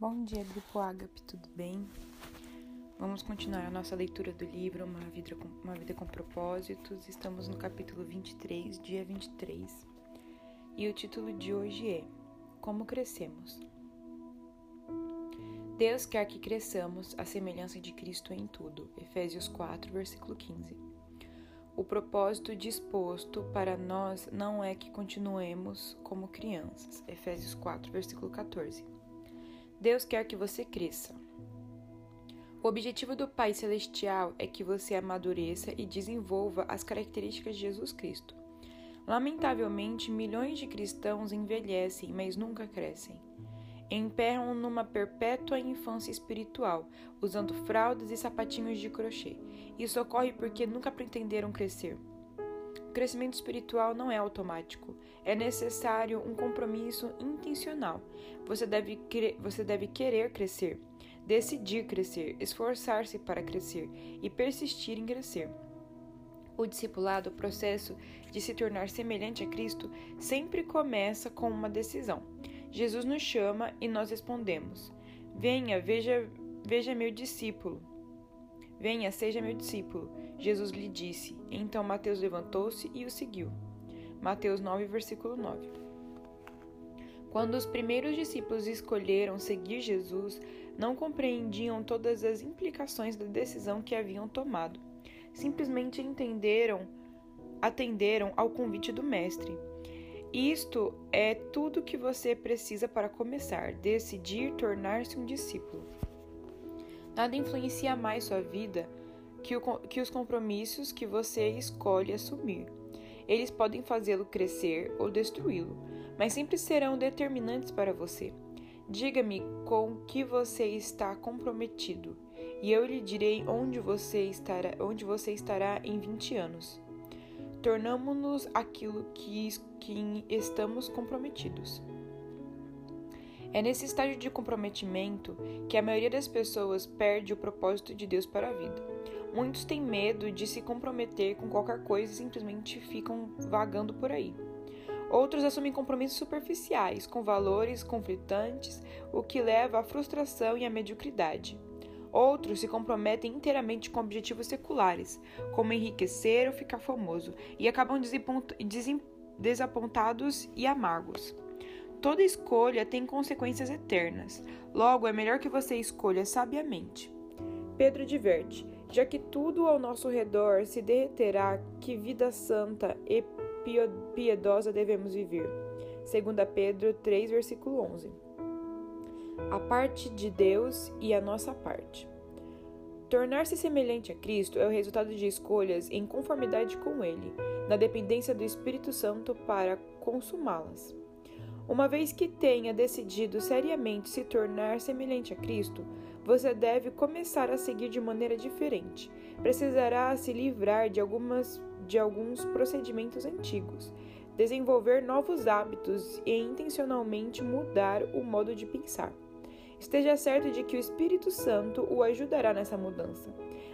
Bom dia, Grupo Agape, tudo bem? Vamos continuar a nossa leitura do livro Uma Vida com, Uma Vida com Propósitos. Estamos no capítulo 23, dia 23. E o título de hoje é Como Crescemos. Deus quer que cresçamos à semelhança de Cristo em tudo. Efésios 4, versículo 15. O propósito disposto para nós não é que continuemos como crianças. Efésios 4, versículo 14 Deus quer que você cresça. O objetivo do Pai Celestial é que você amadureça e desenvolva as características de Jesus Cristo. Lamentavelmente, milhões de cristãos envelhecem, mas nunca crescem. Emperram numa perpétua infância espiritual, usando fraldas e sapatinhos de crochê. Isso ocorre porque nunca pretenderam crescer. Crescimento espiritual não é automático. É necessário um compromisso intencional. Você deve, você deve querer crescer, decidir crescer, esforçar-se para crescer e persistir em crescer. O discipulado, o processo de se tornar semelhante a Cristo, sempre começa com uma decisão. Jesus nos chama e nós respondemos: Venha, veja, veja meu discípulo. Venha, seja meu discípulo. Jesus lhe disse. Então Mateus levantou-se e o seguiu. Mateus 9, versículo 9. Quando os primeiros discípulos escolheram seguir Jesus, não compreendiam todas as implicações da decisão que haviam tomado. Simplesmente entenderam, atenderam ao convite do Mestre. Isto é tudo que você precisa para começar: decidir tornar-se um discípulo. Nada influencia mais sua vida que, o, que os compromissos que você escolhe assumir. Eles podem fazê-lo crescer ou destruí-lo, mas sempre serão determinantes para você. Diga-me com que você está comprometido, e eu lhe direi onde você estará, onde você estará em 20 anos. Tornamos-nos aquilo que, que estamos comprometidos. É nesse estágio de comprometimento que a maioria das pessoas perde o propósito de Deus para a vida. Muitos têm medo de se comprometer com qualquer coisa e simplesmente ficam vagando por aí. Outros assumem compromissos superficiais, com valores conflitantes, o que leva à frustração e à mediocridade. Outros se comprometem inteiramente com objetivos seculares, como enriquecer ou ficar famoso, e acabam desapontados e amargos. Toda escolha tem consequências eternas, logo é melhor que você escolha sabiamente. Pedro diverte: já que tudo ao nosso redor se derreterá, que vida santa e piedosa devemos viver. 2 Pedro 3, versículo 11. A parte de Deus e a nossa parte. Tornar-se semelhante a Cristo é o resultado de escolhas em conformidade com Ele, na dependência do Espírito Santo para consumá-las. Uma vez que tenha decidido seriamente se tornar semelhante a Cristo, você deve começar a seguir de maneira diferente. Precisará se livrar de, algumas, de alguns procedimentos antigos, desenvolver novos hábitos e intencionalmente mudar o modo de pensar. Esteja certo de que o Espírito Santo o ajudará nessa mudança.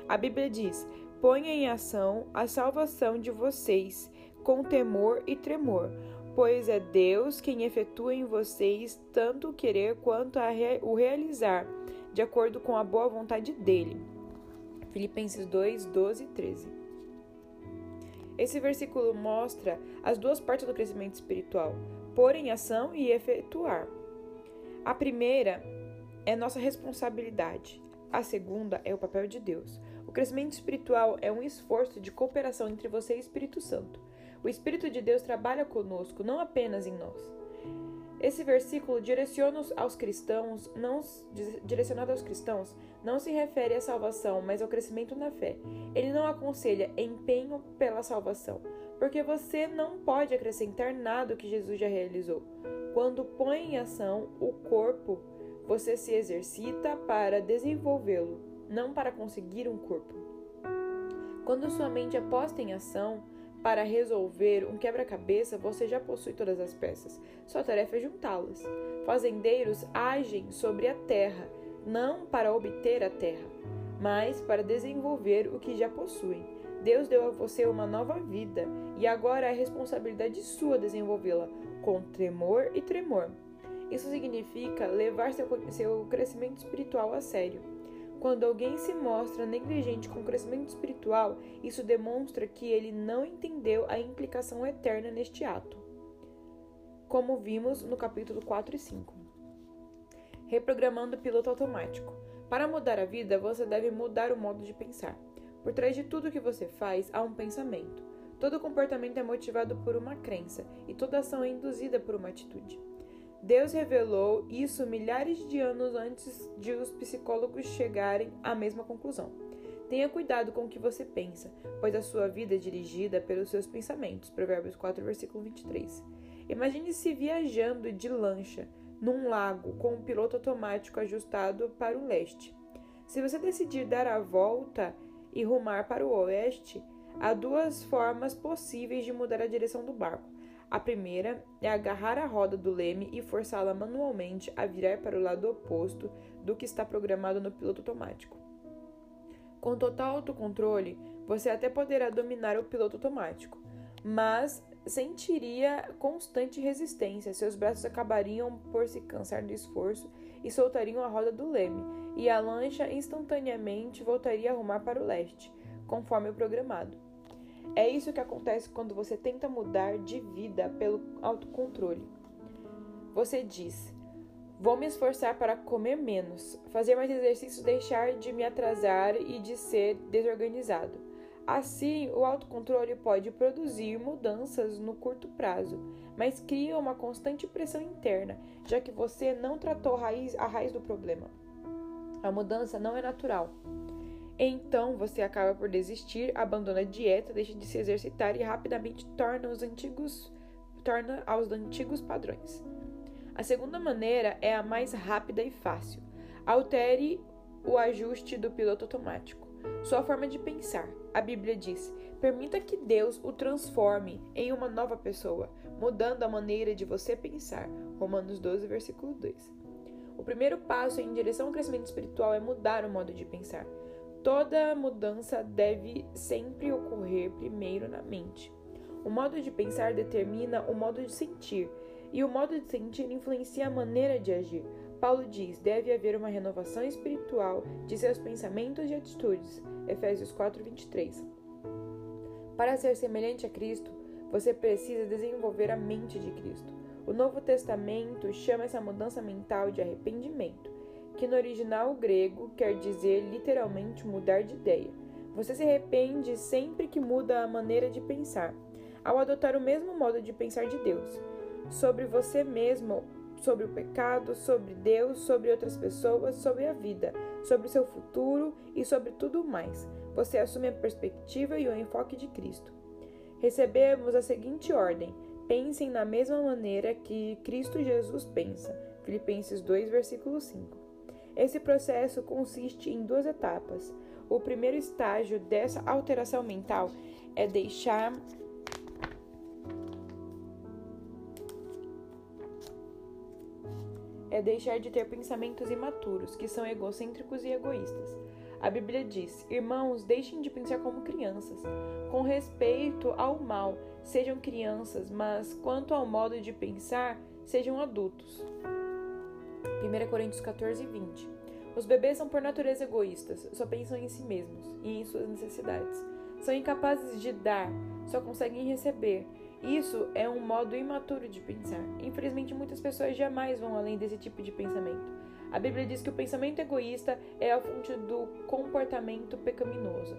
A Bíblia diz: ponha em ação a salvação de vocês com temor e tremor pois é Deus quem efetua em vocês tanto o querer quanto o realizar, de acordo com a boa vontade dele. Filipenses 2, 12 e 13. Esse versículo mostra as duas partes do crescimento espiritual: pôr em ação e efetuar. A primeira é nossa responsabilidade, a segunda é o papel de Deus. O crescimento espiritual é um esforço de cooperação entre você e Espírito Santo. O Espírito de Deus trabalha conosco, não apenas em nós. Esse versículo direciona aos cristãos, não direcionado aos cristãos, não se refere à salvação, mas ao crescimento na fé. Ele não aconselha empenho pela salvação, porque você não pode acrescentar nada que Jesus já realizou. Quando põe em ação o corpo, você se exercita para desenvolvê-lo, não para conseguir um corpo. Quando sua mente é posta em ação, para resolver um quebra-cabeça, você já possui todas as peças. Sua tarefa é juntá-las. Fazendeiros agem sobre a terra, não para obter a terra, mas para desenvolver o que já possuem. Deus deu a você uma nova vida e agora é responsabilidade sua desenvolvê-la com temor e tremor. Isso significa levar seu, seu crescimento espiritual a sério. Quando alguém se mostra negligente com o crescimento espiritual, isso demonstra que ele não entendeu a implicação eterna neste ato, como vimos no capítulo 4 e 5. Reprogramando o piloto automático. Para mudar a vida, você deve mudar o modo de pensar. Por trás de tudo que você faz há um pensamento. Todo comportamento é motivado por uma crença e toda ação é induzida por uma atitude. Deus revelou isso milhares de anos antes de os psicólogos chegarem à mesma conclusão. Tenha cuidado com o que você pensa, pois a sua vida é dirigida pelos seus pensamentos. Provérbios 4, versículo 23. Imagine-se viajando de lancha num lago com um piloto automático ajustado para o leste. Se você decidir dar a volta e rumar para o oeste, há duas formas possíveis de mudar a direção do barco. A primeira é agarrar a roda do leme e forçá-la manualmente a virar para o lado oposto do que está programado no piloto automático. Com total autocontrole, você até poderá dominar o piloto automático, mas sentiria constante resistência. Seus braços acabariam por se cansar do esforço e soltariam a roda do leme, e a lancha instantaneamente voltaria a rumar para o leste, conforme o programado. É isso que acontece quando você tenta mudar de vida pelo autocontrole. Você diz: Vou me esforçar para comer menos, fazer mais exercícios, deixar de me atrasar e de ser desorganizado. Assim, o autocontrole pode produzir mudanças no curto prazo, mas cria uma constante pressão interna, já que você não tratou a raiz, a raiz do problema. A mudança não é natural. Então você acaba por desistir, abandona a dieta, deixa de se exercitar e rapidamente torna os antigos torna aos antigos padrões. A segunda maneira é a mais rápida e fácil. Altere o ajuste do piloto automático. Sua forma de pensar. A Bíblia diz: permita que Deus o transforme em uma nova pessoa, mudando a maneira de você pensar. Romanos 12, versículo 2. O primeiro passo em direção ao crescimento espiritual é mudar o modo de pensar. Toda mudança deve sempre ocorrer primeiro na mente. O modo de pensar determina o modo de sentir, e o modo de sentir influencia a maneira de agir. Paulo diz: deve haver uma renovação espiritual de seus pensamentos e atitudes. Efésios 4:23. Para ser semelhante a Cristo, você precisa desenvolver a mente de Cristo. O Novo Testamento chama essa mudança mental de arrependimento, que no original grego quer dizer literalmente mudar de ideia. Você se arrepende sempre que muda a maneira de pensar, ao adotar o mesmo modo de pensar de Deus. Sobre você mesmo sobre o pecado, sobre Deus, sobre outras pessoas, sobre a vida, sobre o seu futuro e sobre tudo mais. Você assume a perspectiva e o enfoque de Cristo. Recebemos a seguinte ordem: pensem na mesma maneira que Cristo Jesus pensa. Filipenses 2, versículo 5. Esse processo consiste em duas etapas. O primeiro estágio dessa alteração mental é deixar é deixar de ter pensamentos imaturos, que são egocêntricos e egoístas. A Bíblia diz: Irmãos, deixem de pensar como crianças. Com respeito ao mal, sejam crianças, mas quanto ao modo de pensar, sejam adultos. 1 Coríntios 14, 20. Os bebês são por natureza egoístas, só pensam em si mesmos e em suas necessidades. São incapazes de dar, só conseguem receber isso é um modo imaturo de pensar. Infelizmente, muitas pessoas jamais vão além desse tipo de pensamento. A Bíblia diz que o pensamento egoísta é a fonte do comportamento pecaminoso.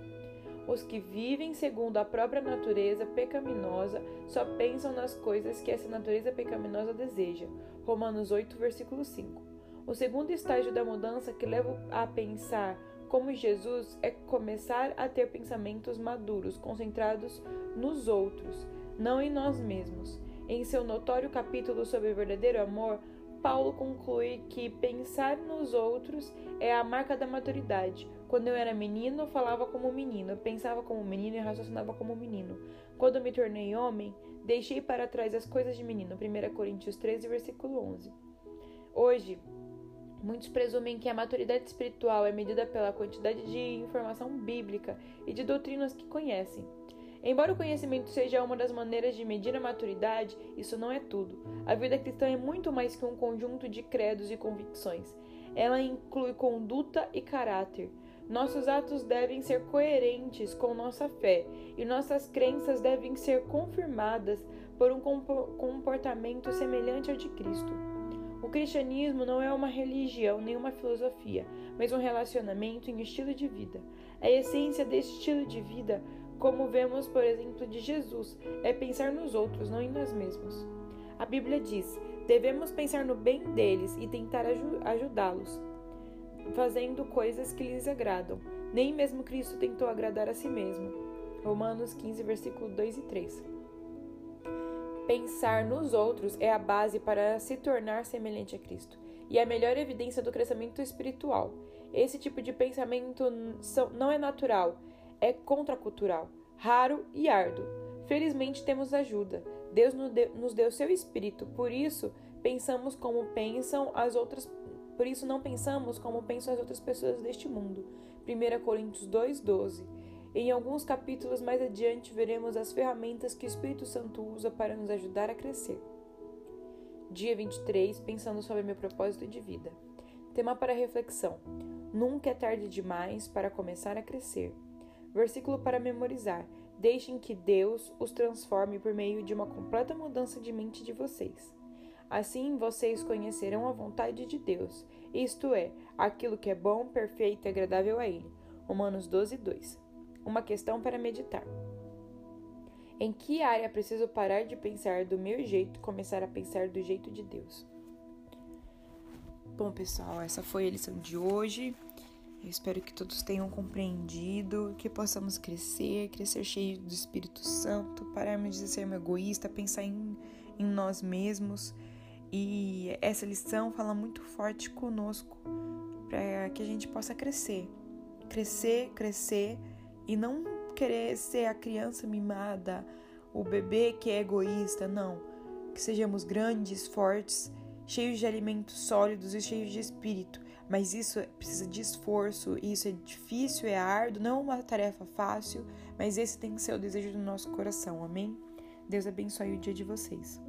Os que vivem segundo a própria natureza pecaminosa só pensam nas coisas que essa natureza pecaminosa deseja. Romanos 8, versículo 5. O segundo estágio da mudança que leva a pensar como Jesus é começar a ter pensamentos maduros, concentrados nos outros, não em nós mesmos. Em seu notório capítulo sobre o verdadeiro amor, Paulo conclui que pensar nos outros é a marca da maturidade. Quando eu era menino, falava como menino, pensava como menino e raciocinava como menino. Quando me tornei homem, deixei para trás as coisas de menino. 1 Coríntios 13, versículo 11. Hoje, muitos presumem que a maturidade espiritual é medida pela quantidade de informação bíblica e de doutrinas que conhecem. Embora o conhecimento seja uma das maneiras de medir a maturidade, isso não é tudo. A vida cristã é muito mais que um conjunto de credos e convicções. Ela inclui conduta e caráter. Nossos atos devem ser coerentes com nossa fé e nossas crenças devem ser confirmadas por um comportamento semelhante ao de Cristo. O cristianismo não é uma religião nem uma filosofia, mas um relacionamento e um estilo de vida. A essência desse estilo de vida como vemos, por exemplo, de Jesus, é pensar nos outros, não em nós mesmos. A Bíblia diz: devemos pensar no bem deles e tentar ajudá-los, fazendo coisas que lhes agradam. Nem mesmo Cristo tentou agradar a si mesmo. Romanos 15, versículo 2 e 3. Pensar nos outros é a base para se tornar semelhante a Cristo e a melhor evidência do crescimento espiritual. Esse tipo de pensamento não é natural, é contracultural, raro e árduo. Felizmente temos ajuda. Deus nos deu seu espírito, por isso pensamos como pensam as outras, por isso não pensamos como pensam as outras pessoas deste mundo. 1 Coríntios 2:12. Em alguns capítulos mais adiante veremos as ferramentas que o Espírito Santo usa para nos ajudar a crescer. Dia 23, pensando sobre meu propósito de vida. Tema para reflexão: Nunca é tarde demais para começar a crescer. Versículo para memorizar: Deixem que Deus os transforme por meio de uma completa mudança de mente de vocês. Assim vocês conhecerão a vontade de Deus, isto é, aquilo que é bom, perfeito e agradável a Ele. Romanos 12, 2. Uma questão para meditar. Em que área preciso parar de pensar do meu jeito e começar a pensar do jeito de Deus? Bom, pessoal, essa foi a lição de hoje. Eu espero que todos tenham compreendido, que possamos crescer, crescer cheio do Espírito Santo, pararmos de ser egoísta, pensar em, em nós mesmos. E essa lição fala muito forte conosco para que a gente possa crescer. Crescer, crescer e não querer ser a criança mimada, o bebê que é egoísta, não. Que sejamos grandes, fortes, cheios de alimentos sólidos e cheios de espírito mas isso precisa de esforço, isso é difícil, é árduo, não é uma tarefa fácil, mas esse tem que ser o desejo do nosso coração, amém? Deus abençoe o dia de vocês.